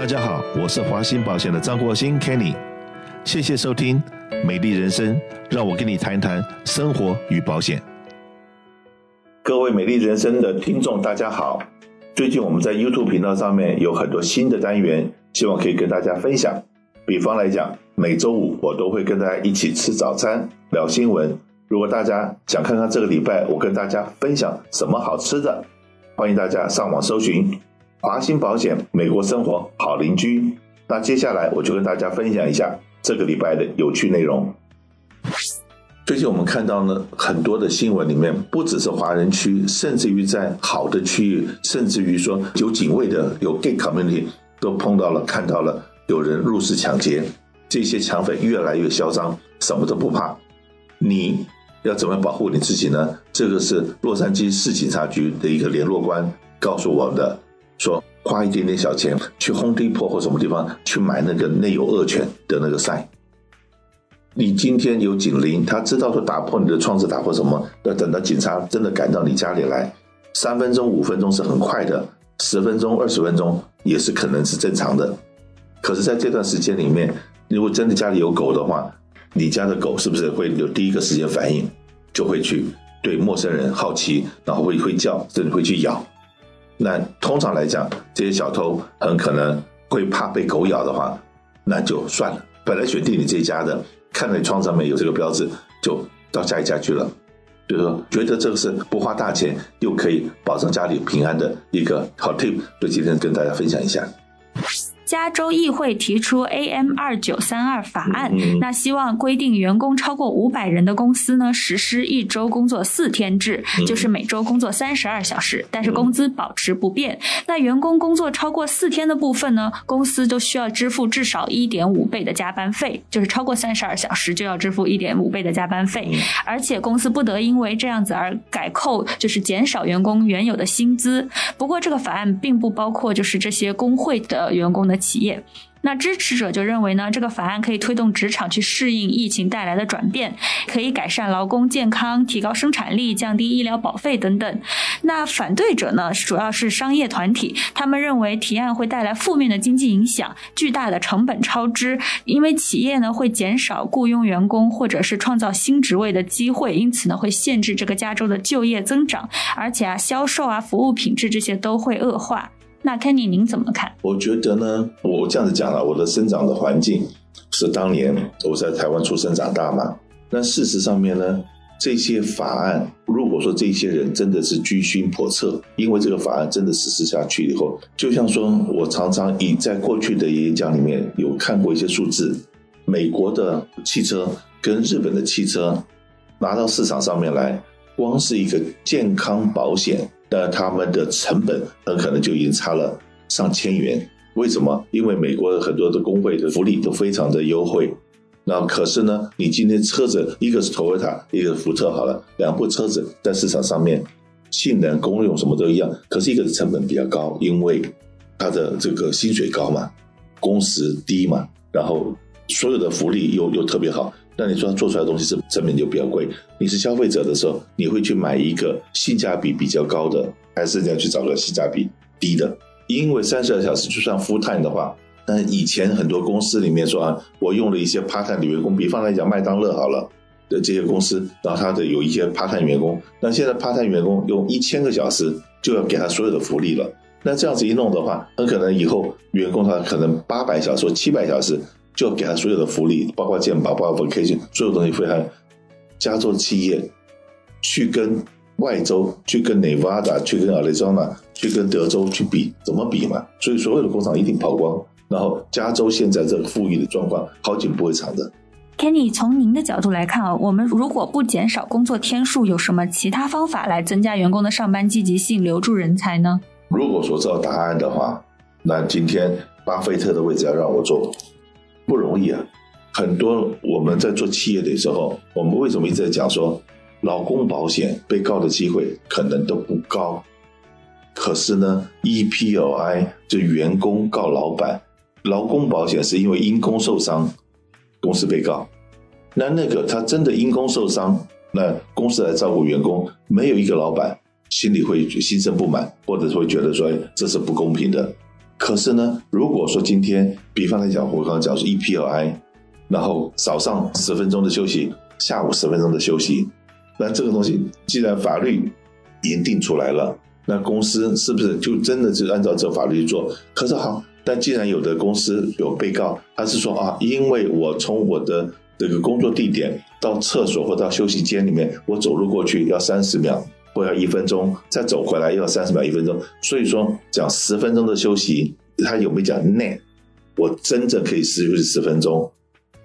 大家好，我是华兴保险的张国兴 Kenny，谢谢收听《美丽人生》，让我跟你谈谈生活与保险。各位美丽人生的听众，大家好。最近我们在 YouTube 频道上面有很多新的单元，希望可以跟大家分享。比方来讲，每周五我都会跟大家一起吃早餐、聊新闻。如果大家想看看这个礼拜我跟大家分享什么好吃的，欢迎大家上网搜寻华兴保险美国生活好邻居。那接下来我就跟大家分享一下这个礼拜的有趣内容。最近我们看到呢，很多的新闻里面，不只是华人区，甚至于在好的区域，甚至于说有警卫的、有 gay community，都碰到了、看到了有人入室抢劫。这些抢匪越来越嚣张，什么都不怕。你要怎么保护你自己呢？这个是洛杉矶市警察局的一个联络官告诉我的，说花一点点小钱去 Home Depot 或什么地方去买那个内有恶犬的那个塞。你今天有警铃，他知道说打破你的窗子，打破什么？要等到警察真的赶到你家里来，三分钟、五分钟是很快的，十分钟、二十分钟也是可能是正常的。可是，在这段时间里面，如果真的家里有狗的话，你家的狗是不是会有第一个时间反应，就会去对陌生人好奇，然后会会叫，甚至会去咬？那通常来讲，这些小偷很可能会怕被狗咬的话，那就算了。本来选定你这家的。看到你窗上面有这个标志，就到下一家去了。就是说，觉得这个是不花大钱又可以保证家里平安的一个好 tip，就今天跟大家分享一下。加州议会提出 AM 二九三二法案，那希望规定员工超过五百人的公司呢，实施一周工作四天制，就是每周工作三十二小时，但是工资保持不变。那员工工作超过四天的部分呢，公司就需要支付至少一点五倍的加班费，就是超过三十二小时就要支付一点五倍的加班费，而且公司不得因为这样子而改扣，就是减少员工原有的薪资。不过这个法案并不包括就是这些工会的员工的。企业，那支持者就认为呢，这个法案可以推动职场去适应疫情带来的转变，可以改善劳工健康、提高生产力、降低医疗保费等等。那反对者呢，主要是商业团体，他们认为提案会带来负面的经济影响、巨大的成本超支，因为企业呢会减少雇佣员工或者是创造新职位的机会，因此呢会限制这个加州的就业增长，而且啊销售啊服务品质这些都会恶化。那 Kenny，您怎么看？我觉得呢，我这样子讲了，我的生长的环境是当年我在台湾出生长大嘛。那事实上面呢，这些法案，如果说这些人真的是居心叵测，因为这个法案真的实施下去以后，就像说我常常以在过去的演讲里面有看过一些数字，美国的汽车跟日本的汽车拿到市场上面来，光是一个健康保险。那他们的成本很可能就已经差了上千元。为什么？因为美国很多的工会的福利都非常的优惠。那可是呢，你今天车子一个是 Toyota，一个是福特，好了，两部车子在市场上面性能、功用什么都一样，可是一个是成本比较高，因为它的这个薪水高嘛，工时低嘛，然后所有的福利又又特别好。那你说做出来的东西是成本就比较贵，你是消费者的时候，你会去买一个性价比比较高的，还是要去找个性价比低的？因为三十二小时就算 full time 的话，那以前很多公司里面说啊，我用了一些 part time 的员工，比方来讲麦当劳好了的这些公司，然后他的有一些 part time 员工，那现在 part time 员工用一千个小时就要给他所有的福利了，那这样子一弄的话，很可能以后员工他可能八百小时或七百小时。就给他所有的福利，包括健保，包括 vacation，所有东西非常。加州企业去跟外州，去跟 Nevada，去跟 Arizona，去跟德州去比，怎么比嘛？所以所有的工厂一定跑光。然后加州现在这个富裕的状况，好景不会长的。Kenny，从您的角度来看啊，我们如果不减少工作天数，有什么其他方法来增加员工的上班积极性，留住人才呢？如果说知道答案的话，那今天巴菲特的位置要让我坐。不容易啊！很多我们在做企业的时候，我们为什么一直在讲说，劳工保险被告的机会可能都不高？可是呢，EPLI 就员工告老板，劳工保险是因为因公受伤，公司被告。那那个他真的因公受伤，那公司来照顾员工，没有一个老板心里会心生不满，或者会觉得说这是不公平的。可是呢，如果说今天，比方来讲，我刚刚讲是 EPLI，然后早上十分钟的休息，下午十分钟的休息，那这个东西既然法律已经定出来了，那公司是不是就真的就按照这法律去做？可是好，但既然有的公司有被告，他是说啊，因为我从我的这个工作地点到厕所或到休息间里面，我走路过去要三十秒。或要一分钟，再走回来又要三十秒，一分钟。所以说讲十分钟的休息，他有没有讲内我真正可以休息十分钟，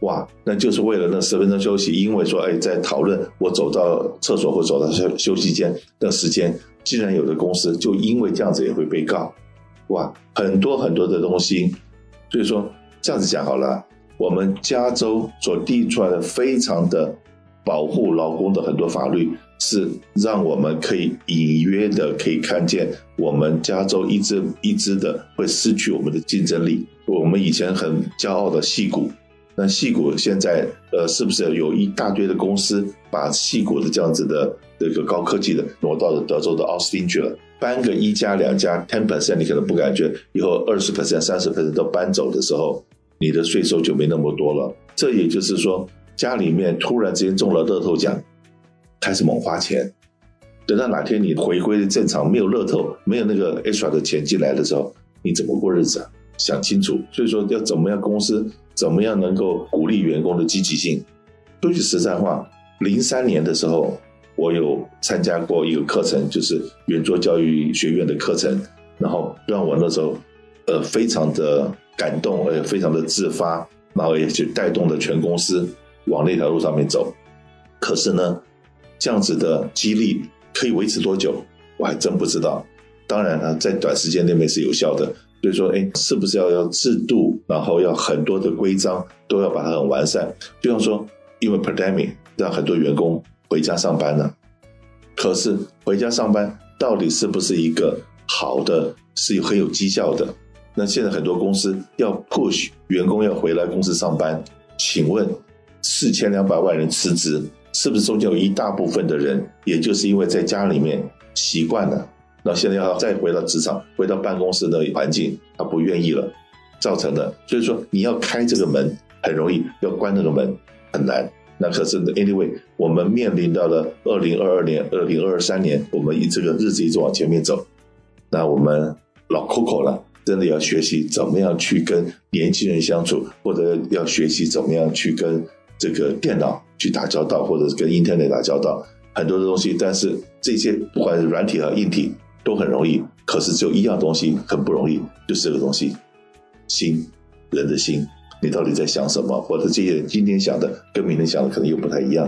哇，那就是为了那十分钟休息。因为说，哎，在讨论我走到厕所或走到休休息间的时间，既然有的公司就因为这样子也会被告，哇，很多很多的东西。所以说这样子讲好了，我们加州所递出来的非常的保护劳工的很多法律。是让我们可以隐约的可以看见，我们加州一支一支的会失去我们的竞争力。我们以前很骄傲的戏骨，那戏骨现在呃，是不是有一大堆的公司把戏骨的这样子的这个高科技的挪到了德州的奥斯汀去了？搬个一家两家 ten percent，你可能不感觉，以后二十 percent、三十 percent 都搬走的时候，你的税收就没那么多了。这也就是说，家里面突然之间中了乐透奖。开始猛花钱，等到哪天你回归正常，没有乐透，没有那个 extra 的钱进来的时候，你怎么过日子啊？想清楚。所以说，要怎么样公司怎么样能够鼓励员工的积极性？说句实在话，零三年的时候，我有参加过一个课程，就是圆桌教育学院的课程，然后让我那时候呃非常的感动，而且非常的自发，然后也去带动了全公司往那条路上面走。可是呢？这样子的激励可以维持多久？我还真不知道。当然了，在短时间内面是有效的。所以说，哎，是不是要要制度，然后要很多的规章，都要把它很完善？比方说，因为 pandemic 让很多员工回家上班了，可是回家上班到底是不是一个好的，是有很有绩效的？那现在很多公司要 push 员工要回来公司上班，请问四千两百万人辞职？是不是中间有一大部分的人，也就是因为在家里面习惯了，那现在要再回到职场，回到办公室的环境，他不愿意了，造成的。所以说你要开这个门很容易，要关那个门很难。那可是 anyway，我们面临到了二零二二年、二零二三年，我们以这个日子一直往前面走。那我们老 Coco 了，真的要学习怎么样去跟年轻人相处，或者要学习怎么样去跟这个电脑。去打交道，或者是跟 Internet 打交道，很多的东西，但是这些不管是软体和硬体都很容易，可是只有一样东西很不容易，就是这个东西，心，人的心，你到底在想什么？或者这些今天想的跟明天想的可能又不太一样，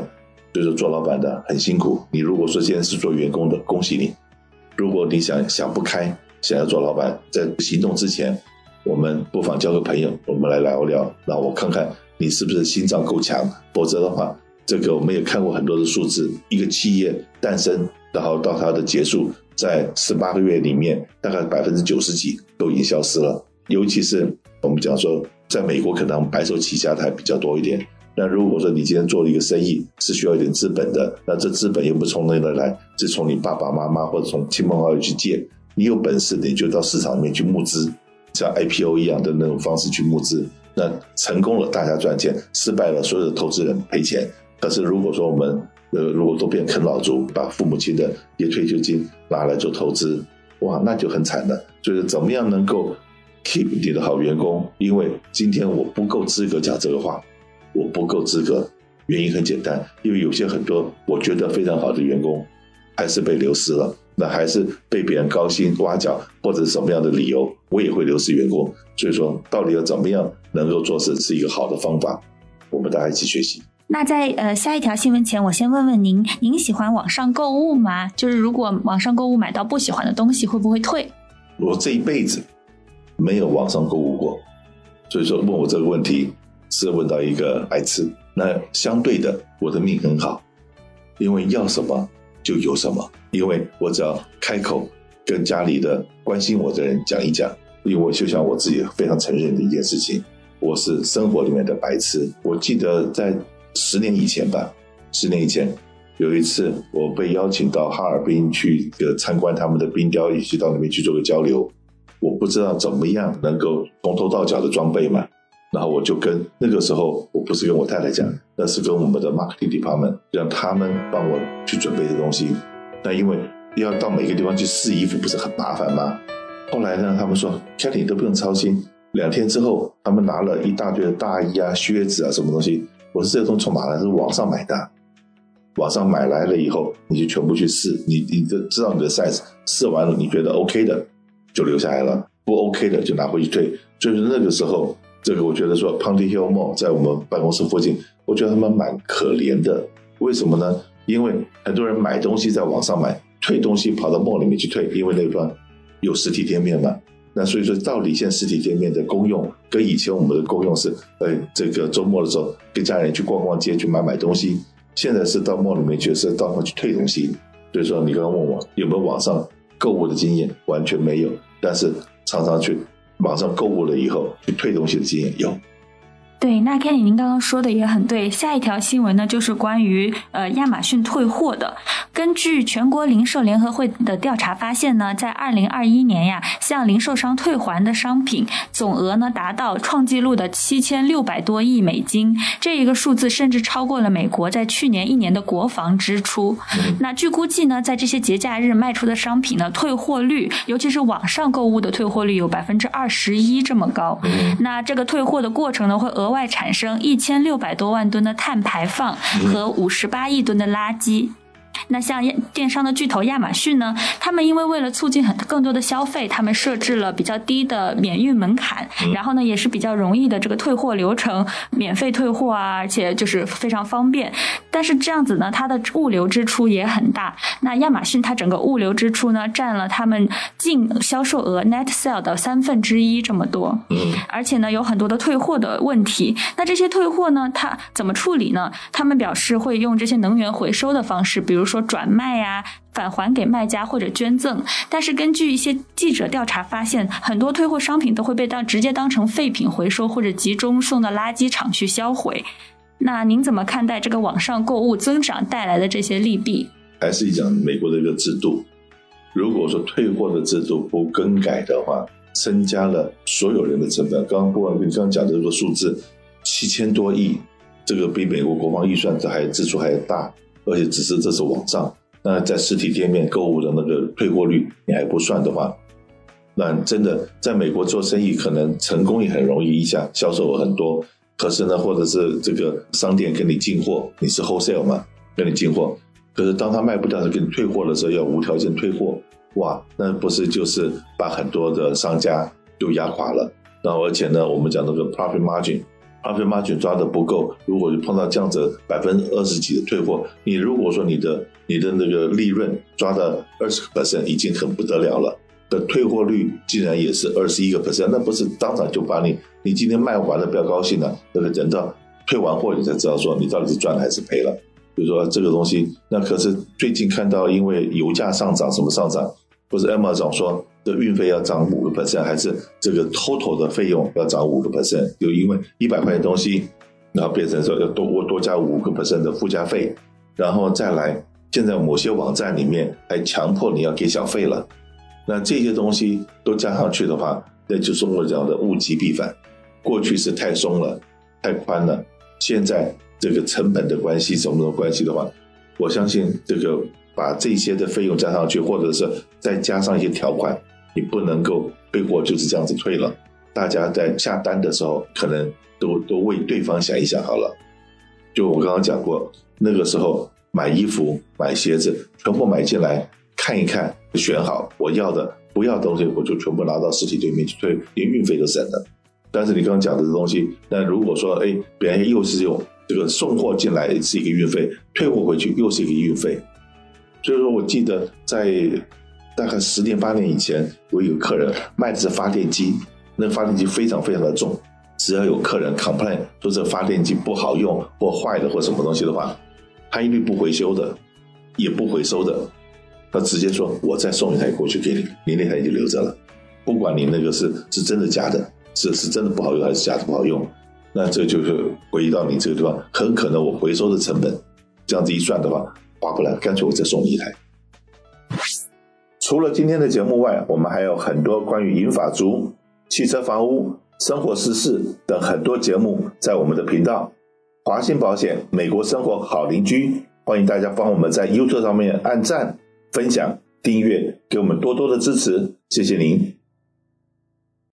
所以说做老板的很辛苦。你如果说现在是做员工的，恭喜你；如果你想想不开，想要做老板，在行动之前，我们不妨交个朋友，我们来聊聊，让我看看。你是不是心脏够强？否则的话，这个我们也看过很多的数字，一个企业诞生，然后到它的结束，在十八个月里面，大概百分之九十几都已经消失了。尤其是我们讲说，在美国可能白手起家的还比较多一点。那如果说你今天做了一个生意，是需要一点资本的，那这资本又不从哪里来？是从你爸爸妈妈或者从亲朋好友去借。你有本事，你就到市场里面去募资，像 IPO 一样的那种方式去募资。那成功了，大家赚钱；失败了，所有的投资人赔钱。可是如果说我们呃，如果都变啃老族，把父母亲的也退休金拿来做投资，哇，那就很惨了。就是怎么样能够 keep 你的好员工？因为今天我不够资格讲这个话，我不够资格。原因很简单，因为有些很多我觉得非常好的员工，还是被流失了。那还是被别人高薪挖角，或者什么样的理由，我也会流失员工。所以说，到底要怎么样能够做事是一个好的方法，我们大家一起学习。那在呃下一条新闻前，我先问问您，您喜欢网上购物吗？就是如果网上购物买到不喜欢的东西，会不会退？我这一辈子没有网上购物过，所以说问我这个问题是问到一个白痴。那相对的，我的命很好，因为要什么。就有什么，因为我只要开口跟家里的关心我的人讲一讲，因为我就像我自己非常承认的一件事情，我是生活里面的白痴。我记得在十年以前吧，十年以前有一次我被邀请到哈尔滨去个参观他们的冰雕，一起到那边去做个交流。我不知道怎么样能够从头到脚的装备嘛。然后我就跟那个时候，我不是跟我太太讲，那是跟我们的 marketing department，让他们帮我去准备的东西。那因为要到每个地方去试衣服，不是很麻烦吗？后来呢，他们说 k a t y 都不用操心。两天之后，他们拿了一大堆的大衣啊、靴子啊，什么东西。我说这个东西从哪来？是网上买的。网上买来了以后，你就全部去试，你你就知道你的 size，试完了你觉得 OK 的就留下来了，不 OK 的就拿回去退。就是那个时候。这个我觉得说 p o n t y Hill Mall 在我们办公室附近，我觉得他们蛮可怜的。为什么呢？因为很多人买东西在网上买，退东西跑到 mall 里面去退，因为那地方有实体店面嘛。那所以说，到底现在实体店面的功用跟以前我们的功用是，呃，这个周末的时候跟家人去逛逛街去买买东西，现在是到 mall 里面去是到那去退东西。所以说，你刚刚问我有没有网上购物的经验，完全没有，但是常常去。网上购物了以后，去退东西的经验有。对，那 Kenny，您刚刚说的也很对。下一条新闻呢，就是关于呃亚马逊退货的。根据全国零售联合会的调查发现呢，在二零二一年呀，向零售商退还的商品总额呢达到创纪录的七千六百多亿美金，这一个数字甚至超过了美国在去年一年的国防支出。那据估计呢，在这些节假日卖出的商品呢，退货率，尤其是网上购物的退货率有百分之二十一这么高。那这个退货的过程呢，会额外产生一千六百多万吨的碳排放和五十八亿吨的垃圾。那像电商的巨头亚马逊呢？他们因为为了促进很更多的消费，他们设置了比较低的免运门槛，然后呢也是比较容易的这个退货流程，免费退货啊，而且就是非常方便。但是这样子呢，它的物流支出也很大。那亚马逊它整个物流支出呢，占了他们净销售额 net sale 的三分之一这么多。嗯，而且呢有很多的退货的问题。那这些退货呢，它怎么处理呢？他们表示会用这些能源回收的方式，比如说。转卖呀，返还给卖家或者捐赠。但是根据一些记者调查发现，很多退货商品都会被当直接当成废品回收，或者集中送到垃圾场去销毁。那您怎么看待这个网上购物增长带来的这些利弊？还是讲美国的一个制度，如果说退货的制度不更改的话，增加了所有人的成本。刚刚不管你刚刚讲的这个数字，七千多亿，这个比美国国防预算这还支出还大。而且只是这是网上，那在实体店面购物的那个退货率你还不算的话，那真的在美国做生意可能成功也很容易，一下销售额很多。可是呢，或者是这个商店跟你进货，你是 wholesale 嘛，跟你进货，可是当他卖不掉的给你退货的时候，要无条件退货，哇，那不是就是把很多的商家都压垮了？然后而且呢，我们讲那个 profit margin，profit margin 抓的不够，如果碰到这样子百分之二十几的退货，你如果说你的你的那个利润抓到二十个 percent 已经很不得了了，的退货率竟然也是二十一个 percent，那不是当场就把你你今天卖完了不要高兴了，那个等到退完货你才知道说你到底是赚了还是赔了。比如说这个东西，那可是最近看到因为油价上涨什么上涨，不是 Emma 总说。的运费要涨五个 percent，还是这个 total 的费用要涨五个 percent？就因为一百块钱东西，然后变成说要多多多加五个 percent 的附加费，然后再来，现在某些网站里面还强迫你要给小费了。那这些东西都加上去的话，那就中国讲的物极必反。过去是太松了，太宽了，现在这个成本的关系，什么的关系的话，我相信这个把这些的费用加上去，或者是再加上一些条款。你不能够退货就是这样子退了，大家在下单的时候可能都都为对方想一想好了。就我刚刚讲过，那个时候买衣服、买鞋子，全部买进来看一看，选好我要的、不要东西，我就全部拿到实体店面去退，连运费都省了。但是你刚刚讲的这东西，那如果说哎，别人又是用这个送货进来是一个运费，退货回去又是一个运费，所以说我记得在。大概十年八年以前，我有个客人卖的是发电机，那发电机非常非常的重，只要有客人 complain 说这发电机不好用或坏的或什么东西的话，他一律不回修的，也不回收的，他直接说我再送一台过去给你，你那台就留着了，不管你那个是是真的假的，是是真的不好用还是假的不好用，那这就是回到你这个地方，很可能我回收的成本这样子一算的话，划不来，干脆我再送你一台。除了今天的节目外，我们还有很多关于银法族、汽车、房屋、生活、时事等很多节目在我们的频道华信保险美国生活好邻居。欢迎大家帮我们在 YouTube 上面按赞、分享、订阅，给我们多多的支持，谢谢您。